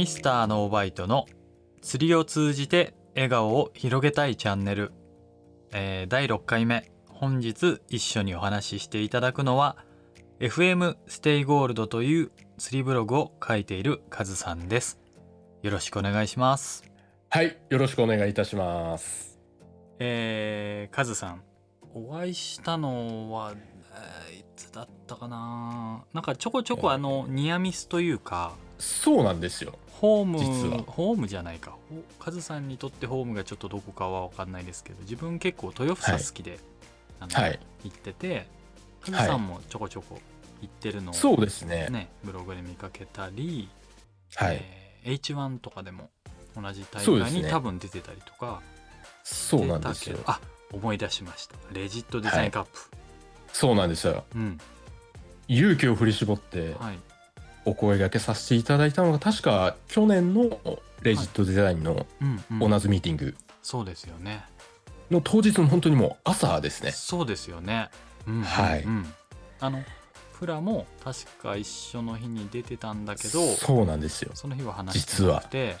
ミスターノーバイトの釣りを通じて笑顔を広げたいチャンネル、えー第6回目。本日一緒にお話ししていただくのは FM ステイゴールドという釣りブログを書いているカズさんです。よろしくお願いします。はい、よろしくお願いいたします。えー、カズさんお会いしたのは、えーいつだったかななんかちょこちょこあのニアミスというかそうなんですよ。ホーム実はホームじゃないかほカズさんにとってホームがちょっとどこかは分かんないですけど自分結構豊房好きで、あのはい。行っててカズさんもちょこちょこ行ってるのを、そうですね。ね、ブログで見かけたり、はい。えー H1 とかでも同じ大会に多分出てたりとかそうなんですよ。あ思い出しましたレジットデザインカップ、そうなんですよ。うん。勇気を振り絞ってはい。お声掛けさせていただいたのが確か去年のレジットデザインのオーナーズミーティング。そうですよね。の当日の本当にもう朝ですね。そうですよね。うんうんうん。はいあのプラも確か一緒の日に出てたんだけどそうなんですよ。その日は話してなくて。実は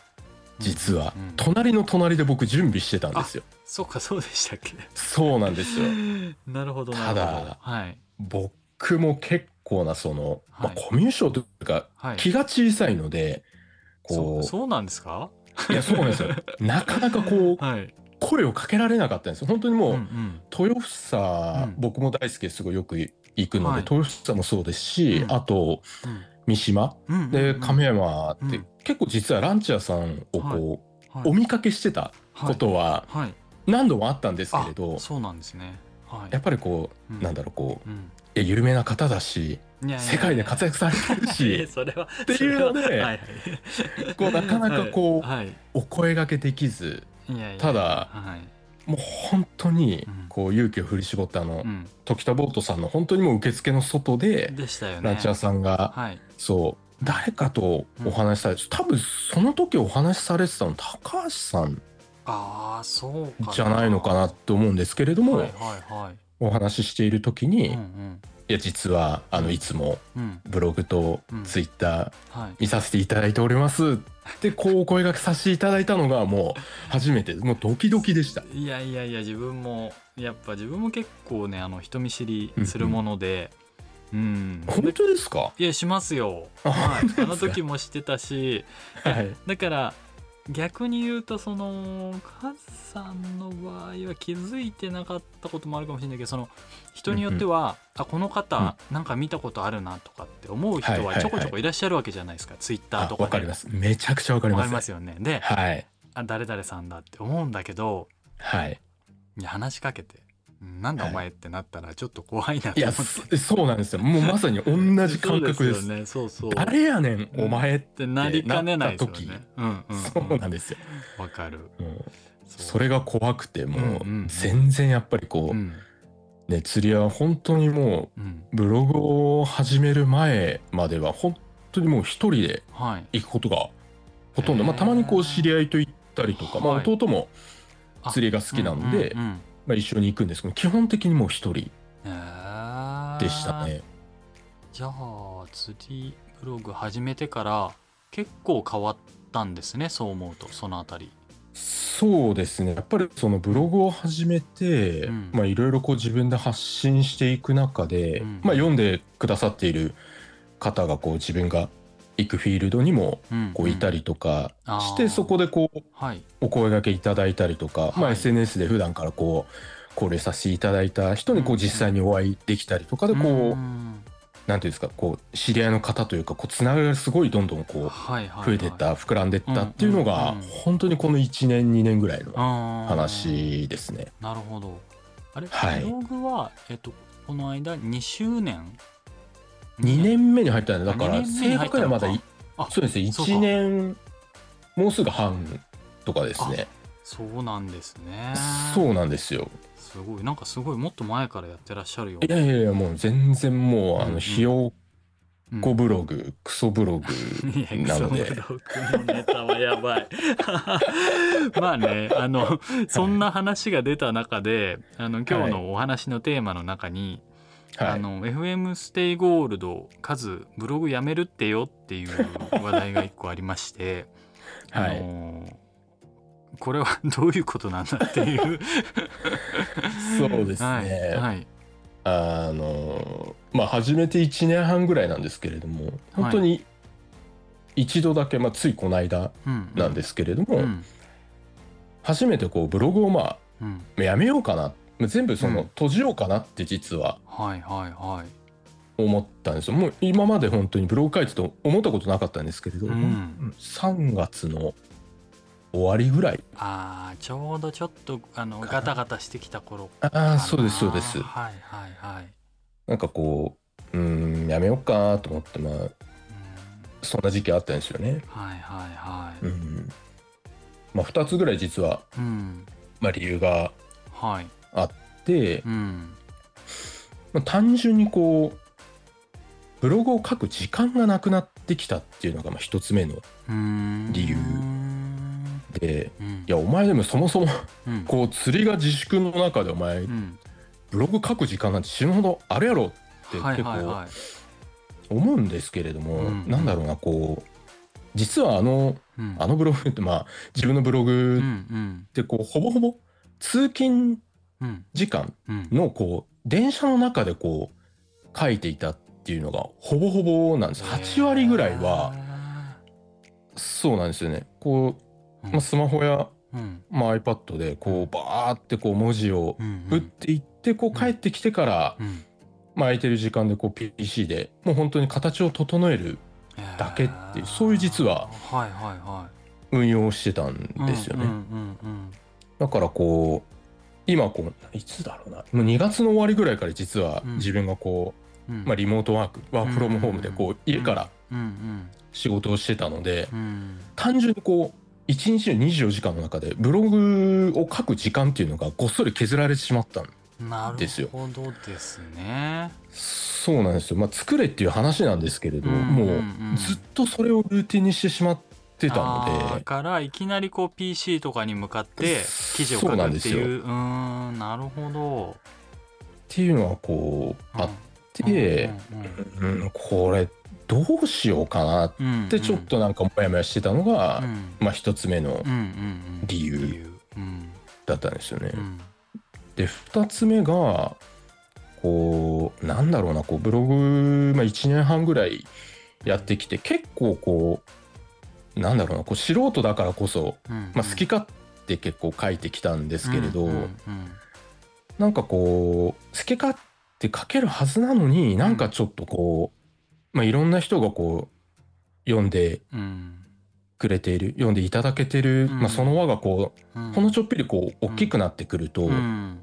うんうん。隣の隣で僕準備してたんですよ。そうかそうでしたっけ？そうなんですよ。なるほどただはい。僕も結構なその、まはい。あコミュ障というかはい。気が小さいので、こそうそうなんですか？ういやそうなんですよ。なかなかこうはい。声をかけられなかったんですよ。本当にもう、うんうん。豊房、うん。僕も大好きですごいよく行くので、はい。豊房もそうですし、うん。あと三島？うんうんでうん。亀山って、うん。結構実はランチャーさんをこう、はい。お見かけしてたことははい。はい何度もあったんですけれど、あそうなんですね。はい。やっぱりこう、うん。なんだろうこううん。有名な方だし世界で活躍されてるし それはっていうのでそれははい。こうなかなかこうはい。はい。お声掛けできずただはい。もう本当にうん。こう勇気を振り絞ったあの、うん。時田ボートさんの本当にもう受付の外ででしたよね。ランチャーさんがはいそう。誰かとお話しされて、多分その時お話しされてたの高橋さんああそうかじゃないのかなって思うんですけれども、はいはいはいお話ししている時に、いうんうん。や実はあのいつもうんブログとうんツイッターはい。見させていただいておりますってこうお声掛けさせていただいたのがもう初めてもうドキドキでした。いやいやいや自分もやっぱ自分も結構ねあの人見知りするものでうん本当ですか？いやしますよ。あはい。あの時もしてたし はい。だから逆に言うとそのカズさんの場合は気づいてなかったこともあるかもしれないけどその人によっては、あこの方なんか見たことあるなとかって思う人はいはいはいはちょこちょこいらっしゃるわけじゃないですか、ツイッターあとかで。わかります。めちゃくちゃわかります。わかりますよね。ではい。あ誰々さんだって思うんだけどはい。話しかけて。うんなんだお前ってなったらちょっと怖いなといや思って、そそうなんですよ。もうまさに同じ感覚です。ね。そうそう。誰やねんお前っっててなりかねないですよなったねうんうんそうなんですよ。わかる。もう。それが怖くてもう全然やっぱりこうん。うね釣りは本当にもうブログを始める前までは本当にもう一人ではい。行くことがほとんど。へー。まあたまにこう知り合いと行ったりとか。まあはい。弟もあ釣りが好きなのでうんうんうんまあ一緒に行くんですけど基本的にもう一人でしたね。じゃあ釣りブログ始めてから結構変わったんですねそう思うとそのあたり。そうですね。やっぱりそのブログを始めて、うん。まあいろいろこう自分で発信していく中で、うん。まあ読んでくださっている方がこう自分が行くフィールドにもうんこういたりとかして、そこでこうはい。お声掛けいただいたりとか、ま SNS で普段からこう交流させていただいた人にこう実際にお会いできたりとかでこう、ん。なんていうんですかこう知り合いの方というかこうつながりがすごいどんどんこう増えてった膨らんでったっていうのが本当にこの1年2年ぐらいの話ですね。なるほど。あれ、はい。ブログはえっとこの間2周年2年目に入ったんでだから正確にはまだそうですね。そうか。1年もうすぐ半とかですね。そうなんですね。そうなんですよ。すごい。なんかすごいもっと前からやってらっしゃるよいやいやいやもう全然もうあうんうん。のひようんこブログクソブログ なので。クソブログのネタはやばい。まあねあのそんな話が出た中であの今日のお話のテーマの中に、はい。あの FM ステイゴールド数ブログやめるってよっていう話題が一個ありまして、はい。あのこれはどういうことなんだっていう。そうですね、はい、はい。あのまあ始めて1年半ぐらいなんですけれども本当に一度だけ、まあ、ついこの間うん。なんですけれども、うん。初めてこうブログをまうん。あやめようかなまあ全部そうのん。閉じようかなって実ははいはいはい。思ったんですよ。もう今まで本当にブログ書いてと思ったことなかったんですけれど、うん。3月の終わりぐらい。あーちょうどちょっとあのガタガタしてきた頃。ああそうですそうです。はいはいはい。なんかこううーんやめようかなと思ってまあうん。そんな時期あったんですよね。はいはいはい。うん。まあ、2つぐらい実は、うん。まあ、理由がはいあって、うん。まあ、単純にこうブログを書く時間がなくなってきたっていうのがまあ1つ目の理由うんでうん。いやお前でもそもそもうん。こう釣りが自粛の中でお前うん。ブログ書く時間なんて死ぬほどあるやろってはい結構思うんですけれども、うん。なんだろうなこう実はあのうん。あのブログってまあ自分のブロうグん。ってこうほぼほぼ通勤うん時間うん。のこう電車の中でこう書いていたっていうのがほぼほぼなんです。8割ぐらいはそうなんですよね。こう、まあ、スマホや、うん。まあ、iPad でこうバーってこう文字をうん打っていってこう帰ってきてから、うん。まあ、空いてる時間でこう PC でもう本当に形を整えるだけっていうそういう実ははいはいは運用をしてたんいですよね、だからこう今こういつだろうな。もう2月の終わりぐらいから実はうん。自分がこう、うん。うんまあ、リモートワークワークフロムホームでこう家からうん。仕事をしてたのでうん。単純にこう1日の24時間の中でブログを書く時間っていうのがごっそり削られてしまったんですよ。るほどですね。そうなんですよ。まあ作れっていう話なんですけれど、うんもううん。ずっとそれをルーティンにしてしまってたあので。ーからいきなりこう PC とかに向かって記事を書くなんですよ。っていううーんなるほど。っていうのはこうあって、うんうんうん。これどうしようかなっうんうんてちょっとなんかモヤモヤしてたのが、うん。まあ一つ目のうんうんうん。理由だったんですよね。うん。で2つ目がこうなんだろうなこうブログ、まあ、1年半ぐらいやってきて結構こうなんだろうなこう素人だからこそ、うんまあ、好き勝手結構書いてきたんですけれど、うんうんなんかこう好き勝手書けるはずなのになんかちょっとこう、まあ、いろんな人がこう読んでうんくれている読んでいただけてる、うん。まあ、その輪がこううん。ほんのちょっぴりこう大きくなってくると、うん。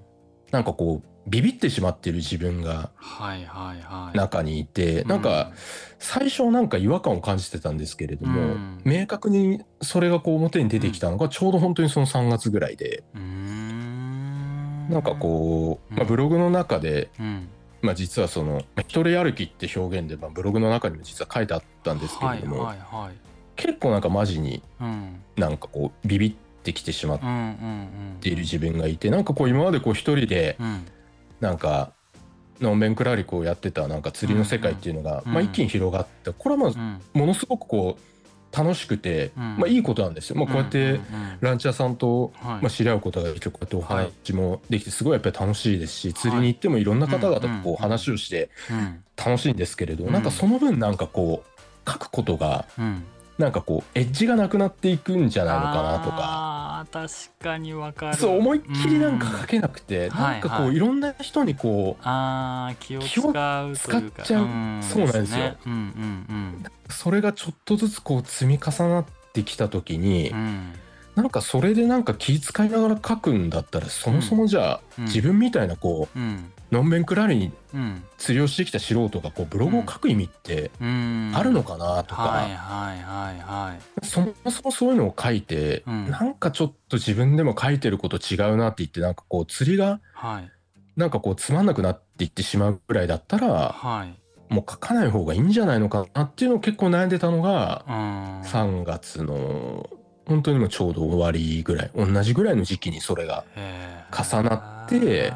なんかこうビビってしまってる自分がはいはいはい。中にいて、なんか最初はなんか違和感を感じてたんですけれども、うん。明確にそれがこう表に出てきたのがちょうど本当にその3月ぐらいで、うーん。なんかこう、うん。まあ、ブログの中で、うん。まあ、実はその「一人歩き」って表現で、まあ、ブログの中にも実は書いてあったんですけれども、はいはいはい。結構なんかマジにうん。なんかこうビビってきてしまっている自分がいてなんかこう今までこう一人でうんなんかのんべんくらりこうやってたなんか釣りの世界っていうのが、うんまあ、一気に広がってこれはまあうん。ものすごくこう楽しくて、うん。まあ、いいことなんですよ。まあ、こうやってんんランチャーさんと、はい。まあ、知り合うことができてこうやってお話もできてすごいやっぱり楽しいですし、釣りに行ってもいろんな方々とこうんう話をしてうん。楽しいんですけれど、うん。なんかその分なんかこう書くことがうんなんかこうエッジがなくなっていくんじゃないのかなとか。確かにわかる。そう思いっきりなんかう書けなくて、なんかこはいはい。ういろんな人にこうあー気を使う使っちゃう。そうなんですよ。ね。うんうんそれがちょっとずつこう積み重なってきた時に、うんうんなんかそれでなんか気遣いながら書くんだったらそもそもじゃあ、うん。自分みたいなこうのんべんくらりにうん。釣りをしてきた素人がこうブログを書く意味ってうん。あるのかなとか、そもそもそういうのを書いて、うん。なんかちょっと自分でも書いてること違うなって言ってなんかこう釣りがはい。なんかこうつまんなくなっていってしまうぐらいだったらはい。もう書かない方がいいんじゃないのかなっていうのを結構悩んでたのがうん。3月の本当にもうちょうど終わりぐらい同じぐらいの時期にそれが重なって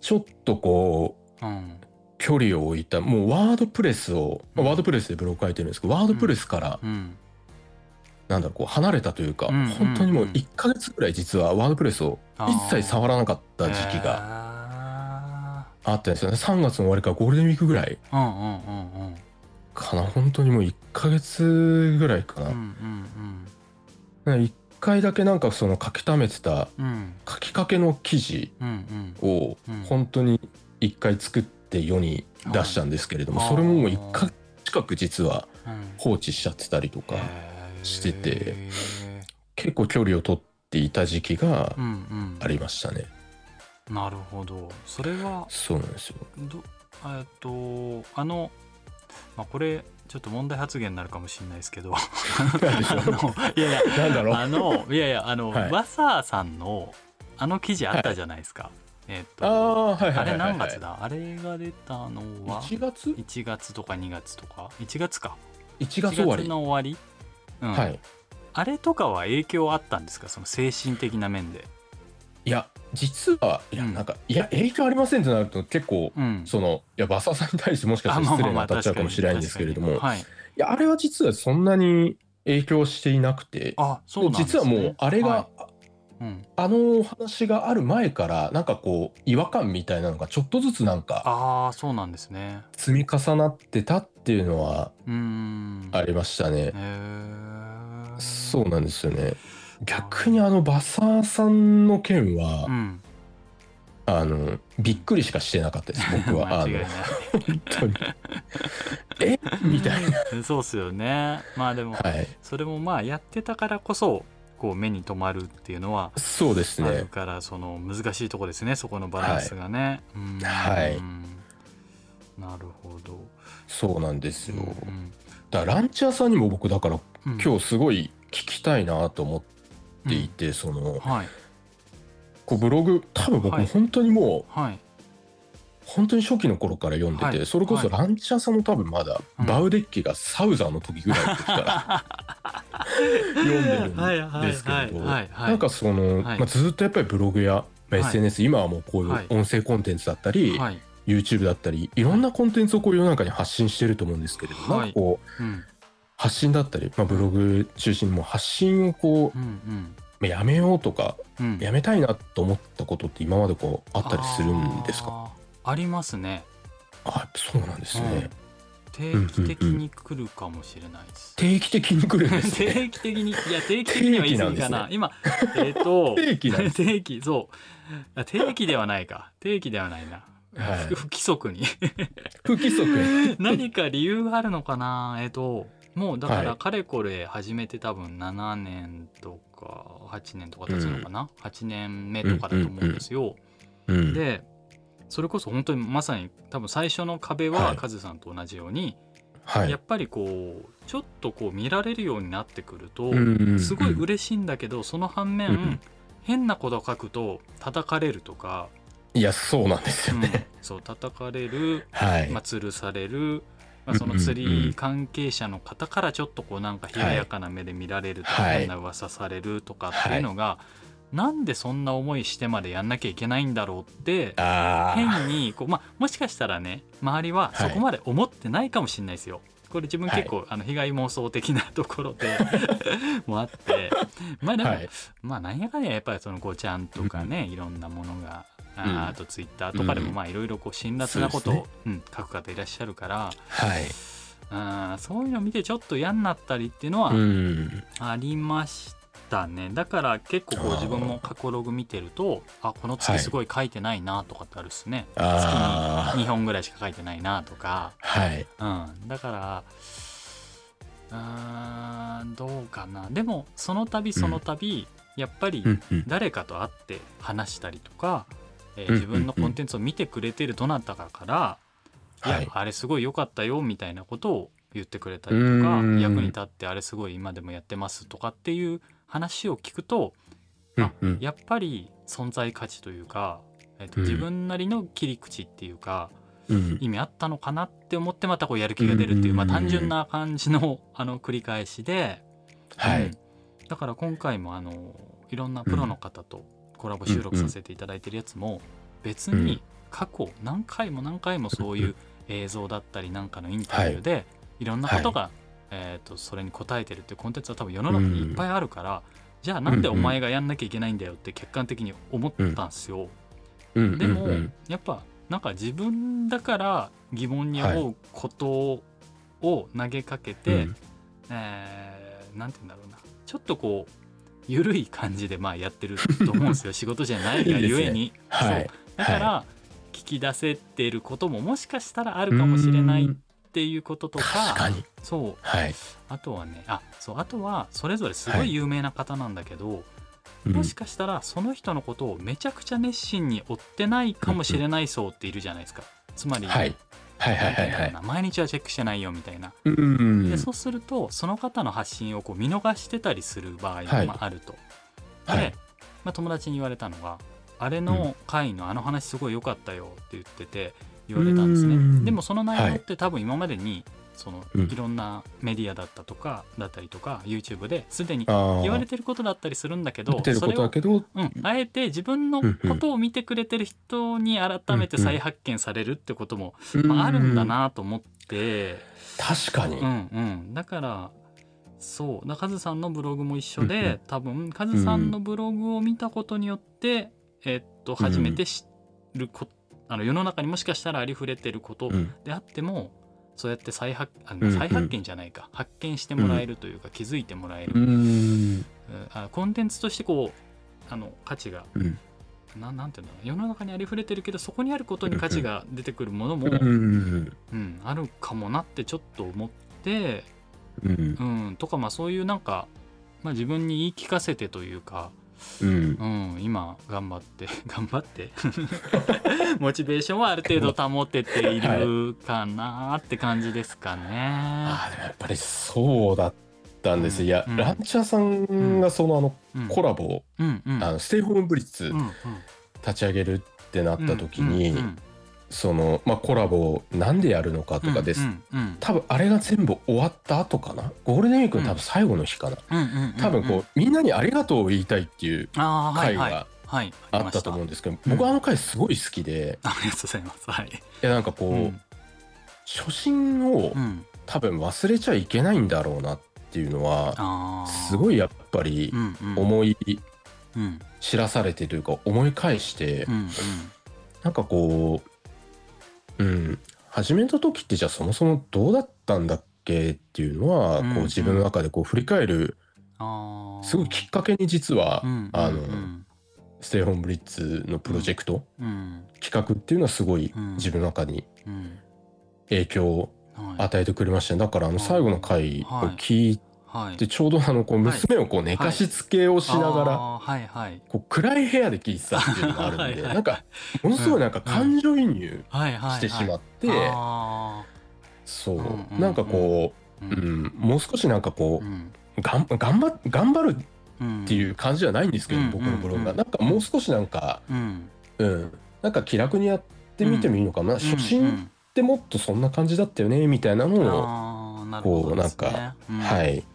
ちょっとこううん距離を置いたもうワードプレスを、まあワードプレスでブログ書いてるんですけどワードプレスから、うん。なんだろうこう離れたというか、うん本当にもううん1ヶ月ぐらい実はワードプレスを一切触らなかった時期ががあったんですよね。3月の終わりからゴールデンウィークぐらいうんうんうんうんかな。本当にもう1ヶ月ぐらいかな、うんうん1回だけなんかその書き溜めてたうん。うん書きかけの記事うんうん。をうん。本当に1回作って世に出したんですけれども、はいそれももう1ヶ月近く実はうん。放置しちゃってたりとか、してて結構距離を取っていた時期がうんうん。ありましたね、なるほど。それはそうなんですよ。どえっとあの、まあ、これちょっと問題発言になるかもしれないですけど。あのいやいやなんだろう。あのいやいやあの、はい。ワサーさんのあの記事あったじゃないですか、えっとああはいはいはいはい。あれ何月だ？あれが出たのは？1月？1月とか2月とか？1月か。1月終わ1り月の終わり、うん。はい。あれとかは影響あったんですか？その精神的な面でいや実はいやうん。なんか、いや影響ありませんってなると結構うん。そのいやバサさんに対してもしかしたら失礼に当たっちゃうかもしれないんですけれども、確かに。確かにいやあれは実はそんなに影響していなくてはい、あそうね、実はもうあれが、はい。うん、あのお話がある前からなんかこう違和感みたいなのがちょっとずつなんかああそうなんですね。積み重なってたっていうのはありましたね。そうなんですよね。逆にあのバサーさんの件は、うんあのびっくりしかしてなかったです 僕は。あの本当に え？みたいな。そうっすよねまあでも、はい。それもまあやってたからこそこう目に留まるっていうのはそうですね。あるからその難しいとこですねそこのバランスがね。はいなるほど。そうなんですよ。うんだからランチャーさんにも僕だからうん今日すごい聞きたいなと思っていて、そのはい。こうブログ多分僕はい。本当にもう、はい。本当に初期の頃から読んでて、はい。それこそはランチャーさんも多分まだ、うん。バウデッキがサウザーの時ぐらいの時から 読んでるんですけれどなんかその、はい。まあ、ずっとやっぱりブログや、まあはい SNS、今はもうこういうはい。音声コンテンツだったり、はい。YouTube だったりいろんなコンテンツをこう世の中に発信してると思うんですけれど、はい。なんかこううん発信だったり、まあ、ブログ中心にもう発信をこううんうん。まあやめようとかうん。やめたいなと思ったことって今までこうあったりするんですか？ありますね。あそうなんですね、定期的に来るかもしれないです。定期的に来るんですね。定期的にいや定期的には言い過ぎかな、定今えっ、と 定期定期そう。あ定期ではないか。定期ではないな、はい。不 不規則に。不規則何か理由があるのかな？えっ、ともうだかはいらかれこれ始めて多分7年とか8年とか経つのかな、8年目とかだと思うんですよ、うんでそれこそ本当にまさに多分最初の壁ははい。カズさんと同じように、はい。やっぱりこうちょっとこう見られるようになってくると、うんすごい嬉しいんだけどその反面、うん変なこと書くと叩かれるとか、いやそうなんですようん。ね、そう叩かれる、はい、まあ、吊るされる、まあ、その釣り関係者の方からちょっとこうなんか冷ややかな目で見られるとか、はい。変な噂されるとかっていうのが、なんでそんな思いしてまでやんなきゃいけないんだろうって変にこう、まあ、もしかしたらね周りはそこまで思ってないかもしれないですよ。これ自分結構、あの被害妄想的なところで もあって。まあでも、はい。まあなんやかんややっぱりそのごちゃんとかね、いろんなものがあ,、うん。あとツイッターとかでもうんまあいろいろこう辛辣なことを、そううん、書く方いらっしゃるからはい。あーそういうの見てちょっと嫌になったりっていうのはうん。ありましたね、だから結構こう自分も過去ログ見てるとあこの月すごい書いてないなとかってあるっすね、あ2本ぐらいしか書いてないなとか。あはい。うん、だからうーんどうかな。でもその度その度、やっぱりうんうん。誰かと会って話したりとか、えーうん自分のコンテンツを見てくれてるどなたかから「いはい。やあれすごい良かったよ」みたいなことを言ってくれたりとかうん。役に立ってあれすごい今でもやってますとかっていう話を聞くとあうんうん。やっぱり存在価値というか、えーとうん。自分なりの切り口っていうか、うん。意味あったのかなって思ってまたこうやる気が出るっていう、うんまあ、単純な感じのあの繰り返しで、はいうんだから今回もあのいろん。なプロの方とコラボ収録させていただいてるやつも別に過去何回も何回もそういう映像だったりなんかのインタビューで、い、ろんなことが、えー、とそれに答えてるっていうコンテンツは多分世の中にいっぱいあるから、じゃあなんでお前がやんなきゃいけないんだよって客観的に思ったんですよ。うん。でも、やっぱなんか自分だから疑問に思うことを投げかけて、うん。えーなんて言うんだろうな。ちょっとこう緩い感じでまあやってると思うんですよ。仕事じゃないがゆえに。はい。だから、聞き出せてることももしかしたらあるかもしれないっていうこととか確かに。そう。はい、あとはねあそう。あとはそれぞれすごい有名な方なんだけど、うん。もしかしたらその人のことをめちゃくちゃ熱心に追ってないかもしれない層っているじゃないですか。つまり、はいはいはいはいはい毎日はチェックしてないよみたいな。うんうんでそうするとその方の発信をこう見逃してたりする場合がはいまああると。で、はいまあ、友達に言われたのが「あれの回のあの話すごい良かったよ」って言ってて言われたんですね。うんでもその内容って多分今までにそのうん。いろんなメディアだったとかだったりとか YouTube ですでにあ言われてることだったりするんだけどそれをだけどうん、あえて自分のことを見てくれてる人に改めて再発見されるってことも、まあ、あるんだなと思って、確かに、うんうん、だからそう。だカズさんのブログも一緒で、うんうん。多分カズさんのブログを見たことによって、えっと初めて知るこ、あの世の中にもしかしたらありふれてることうん。であっても、そうやって再発再発見じゃないか、発見してもらえるというか、気づいてもらえる、うん。うん。あコンテンツとしてこうあの価値がうん。ななんていうんだろう世の中にありふれてるけどそこにあることに価値が出てくるものも、うんうん。うん、あるかもなってちょっと思って、うん。うん、とかまあそういうなんか、まあ、自分に言い聞かせてというか、うん。うん、今頑張って。頑張って？モチベーションはある程度保てているかなって感じですかね。あーでもやっぱりそうだったんです、いや、うん。ランチャーさんがそのあのうん。コラボを、うんうん。あのステイホームブリッツうんうん。立ち上げるってなった時に、うんうんその、まあ、コラボをなんでやるのかとかです、うんうん多分あれが全部終わった後かな？ゴールデンウィークの多分最後の日かな、うんうんうんうん。多分こうみんなにありがとうを言いたいっていう回がはいあったと思うんですけど、うん僕あの回すごい好きで、ありがとうございます。はい。いやなんかこう、うん。初心をうん。多分忘れちゃいけないんだろうなっていうのはすごいやっぱりうんうん。思いうん。知らされてというか思い返して、うん。なんかこううん。始めた時ってじゃあそもそもどうだったんだっけっていうのは、うんこう自分の中でこう振り返るすごいきっかけに実は、うんあの、うんステイホームブリッツのプロジェクト、うん。企画っていうのはすごいうん。自分の中にうん。影響をはい。与えてくれましたね。だからあの最後の回を聞いはい。てちょうどあのこう娘をこう寝かしつけをしながらはい。はいこう暗い部屋で聞いてたっていうのがあるんではい。はいなんかものすごいなんか感情移入はいはいしてしまってあそう。うんうんうん。なんかこうーうんもう少しなんかこうんうがん。頑張っ頑張るうん。っていう感じじゃないんですけどうん僕のブログが。うん。なんかもう少しなんかうん。うん。なんか気楽にやってみてもいいのかな。初う心ん。ってもっとそんな感じだったよねみたいなのをこうなんうん。はい。うん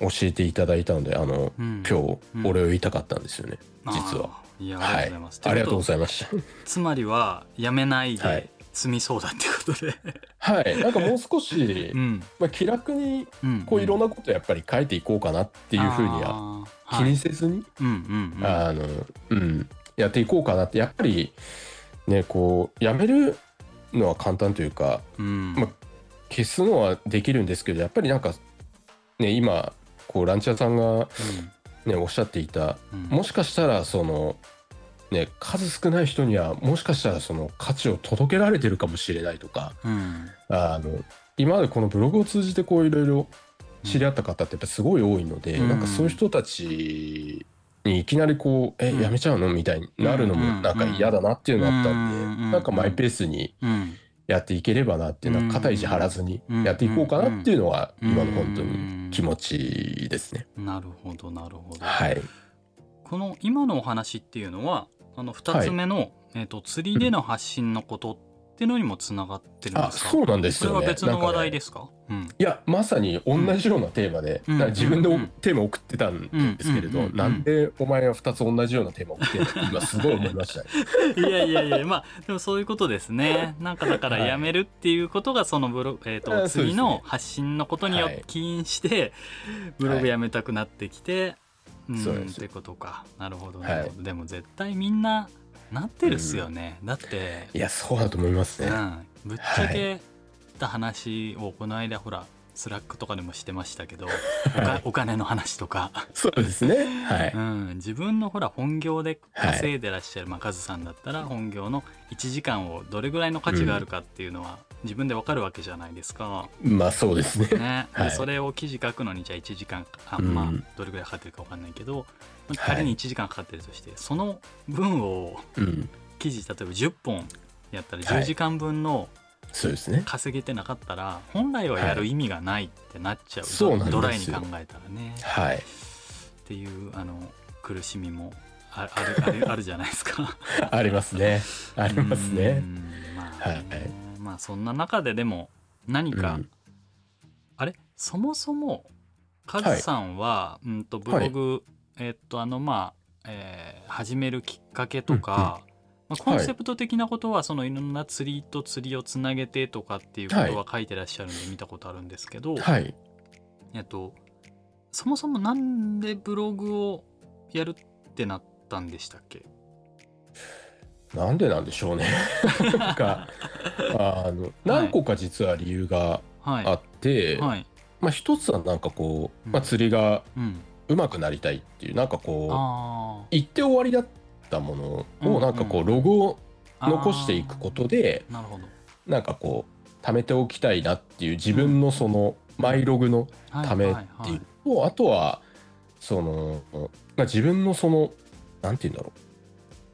教えていただいたのであのうん。うん今日うん。お礼を言いたかったんですよね。実は。あーい。やありがとうございます。ありがとうごいざいました。つまりはやめないはい。で済みそうだってことで。はい。なんかもう少し うん。まあ気楽にうんこういろんなことやっぱり書いていこうかなっていうふうには気にせずにうんうんうん。あのうん。やっていこうかなってやっぱりねこうやめるのは簡単というかうん。まあ消すのはできるんですけどやっぱりなんかね今こうランチャーさんがねおっしゃっていたうん。もしかしたらそのね数少ない人にはもしかしたらその価値を届けられてるかもしれないとかうん。あの今までこのブログを通じてこういろいろ知り合った方ってやっぱすごい多いので、うん。なんかそういう人たちにいきなりこう「えうん。やめちゃうの?」みたいになるのもうんなんか嫌だなっていうのがあったんで、うん。なんかマイペースにうんやっていければなっていうのは肩意地張らずにやっていこうかなっていうのがうん。今の本当に気持ちですね。なるほどなるほど。はい、この今のお話っていうのはあの2つ目の、えー、と釣りでの発信のことっっていうのにもつながってるんあですか？そうなんですよね。それは別の話題ですか？うん。いやまさに同じようなテーマで、うん自分でうん。テーマ送ってたんですけれど、なんでお前は2つ同じようなテーマ送ってんの？っ て今すごい思いました。ね。いやいやいやまあでもそういうことですね。なんかだからはいやめるっていうことがそのブログ、えー、あと次の発信のことによっはいて起因してブログやめたくなってきて、うんそうです。ってことか。なるほどはい。なるほど、でも絶対みんななってるっすよね、だっていやそうだと思いますね。うん、ぶっちゃけた話をこの間ほら Slack とかでもしてましたけど、おかお金の話とか、そうですね。はい。うん、自分のほら本業で稼いでらっしゃる、まあ、カズさんだったら本業の1時間をどれぐらいの価値があるかっていうのは自分でわかるわけじゃないですか。まあそうですね。ねはいでそれを記事書くのにじゃあ1時間あ、うんまあどれぐらいかかってるかわかんないけど、まあ仮に1時間かかってるとして、その分をうん。記事例えば10本やったらはい10時間分のそうですね。稼げてなかったら本来はやる意味がないってなっちゃう、そうなんですよ。ドライに考えたらね。はい。っていうあの苦しみもああるあるあるじゃないですか。ありますね。ありますうね。んまあね、はい。まあそんな中ででも何か、うん。あれ？そもそもカズさんは、うんとブログ、えっとあのまあ、えー始めるきっかけとか、まあ、コンセプト的なことはそのいろんな釣りと釣りをつなげてとかっていうことは書いてらっしゃるんで見たことあるんですけど、はい。えっとそもそもなんでブログをやるってなったんでしたっけ？なんでなんでしょうね。なんか、あの、何個か実は理由がはい。あって、はい、まあ一つはなんかこう、うん。まあ釣りがうん、上手くなりたいっていう、なんかこあう、言って終わりだったものうんうんをなんかこう、ログをあ残していくことで、なるほど。なんかこう、貯めておきたいなっていう自分のその、マイログのはいためはい。っていう。のと、あとは、その、まあ、自分のその、なんて言うんだろ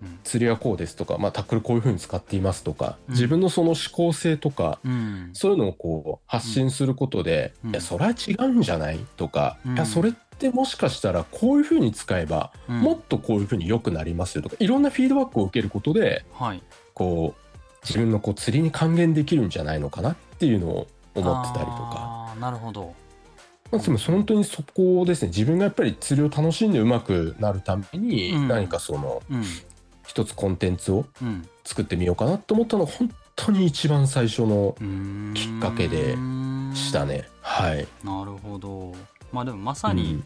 う。うん。釣りはこうですとか、まあ、タックルこういうふうに使っていますとか、うん。自分のその思考性とか、うん。そういうのをこう発信することで、うん。いや、それは違うんじゃないとか、うん。いや、それってもしかしたらこういうふうに使えば、うん。もっとこういうふうに良くなりますよとか、いろんなフィードバックを受けることで、はい。こう、自分のこう釣りに還元できるんじゃないのかなっていうのを思ってたりとか。なるほど。まあ、つまり本当にそこですね。自分がやっぱり釣りを楽しんでうまくなるためにうん。何かそのうん。一つコンテンツをうん。作ってみようかなと思ったのが本当に一番最初のきっかけでしたね。はい。なるほどまあでもまさにうん。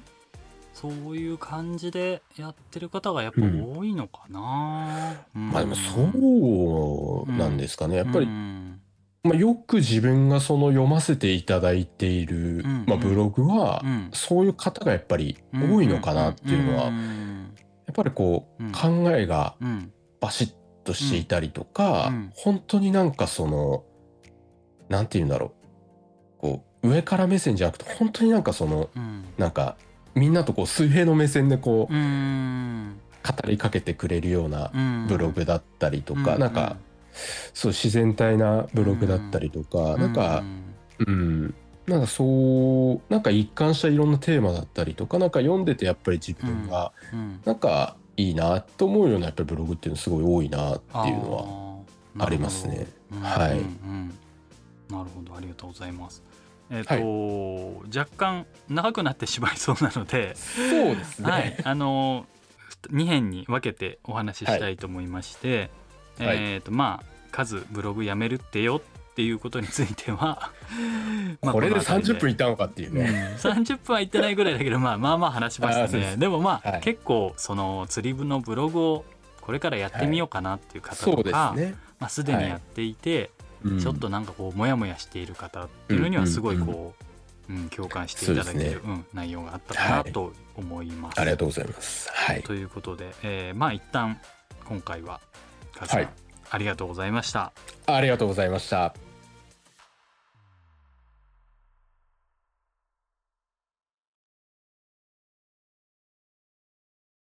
そういう感じでやってる方がやっぱ多いのかな、うん。まあでもそうなんですかね。やっぱり、うん。まあ、よく自分がその読ませていただいている、うん。まあ、ブログは、うん。そういう方がやっぱり多いのかなっていうのは、ん。やっぱりこう、うん。考えがうん。バシッとしていたりとか、本当になんかそのなんて言うんだろう上から目線じゃなくて本当になんかそのうん。なんかみんなとこう水平の目線でこう、うん。語りかけてくれるようなうん。ブログだったりとか、うなんかそう自然体なブログだったりとか、うなんかうんなんかそうなんか一貫したいろんなテーマだったりとかなんか読んでてやっぱり自分がうん。なんかいいなと思うようなやっぱりブログっていうのすごい多いなっていうのははありますね。ははい。うんうん。なるほど。ありがとうございます。えっ、と、若干長くなってしまいそうなので、そうですね。はい、あの2編に分けてお話ししたいと思いまして、はい。えっ、とまあ数ブログやめるってよっていうことについては、まあこれでの辺り30分いったのかっていううん。ね。30分は言ってないぐらいだけど、まあ、まあまあ話しましたね。でもまあ、はい。結構その釣り部のブログをこれからやってみようかなっていう方とか、ね。まあ、すでにやっていて、うんちょっとなんかこうモヤモヤしている方っていうのにはすごいうんこう、うん共感していただける、そうん、内容があったかなはいと思います。ありがとうございます。はい。ということで、えーまあ一旦今回ははいありがとうございました。ありがとうございました。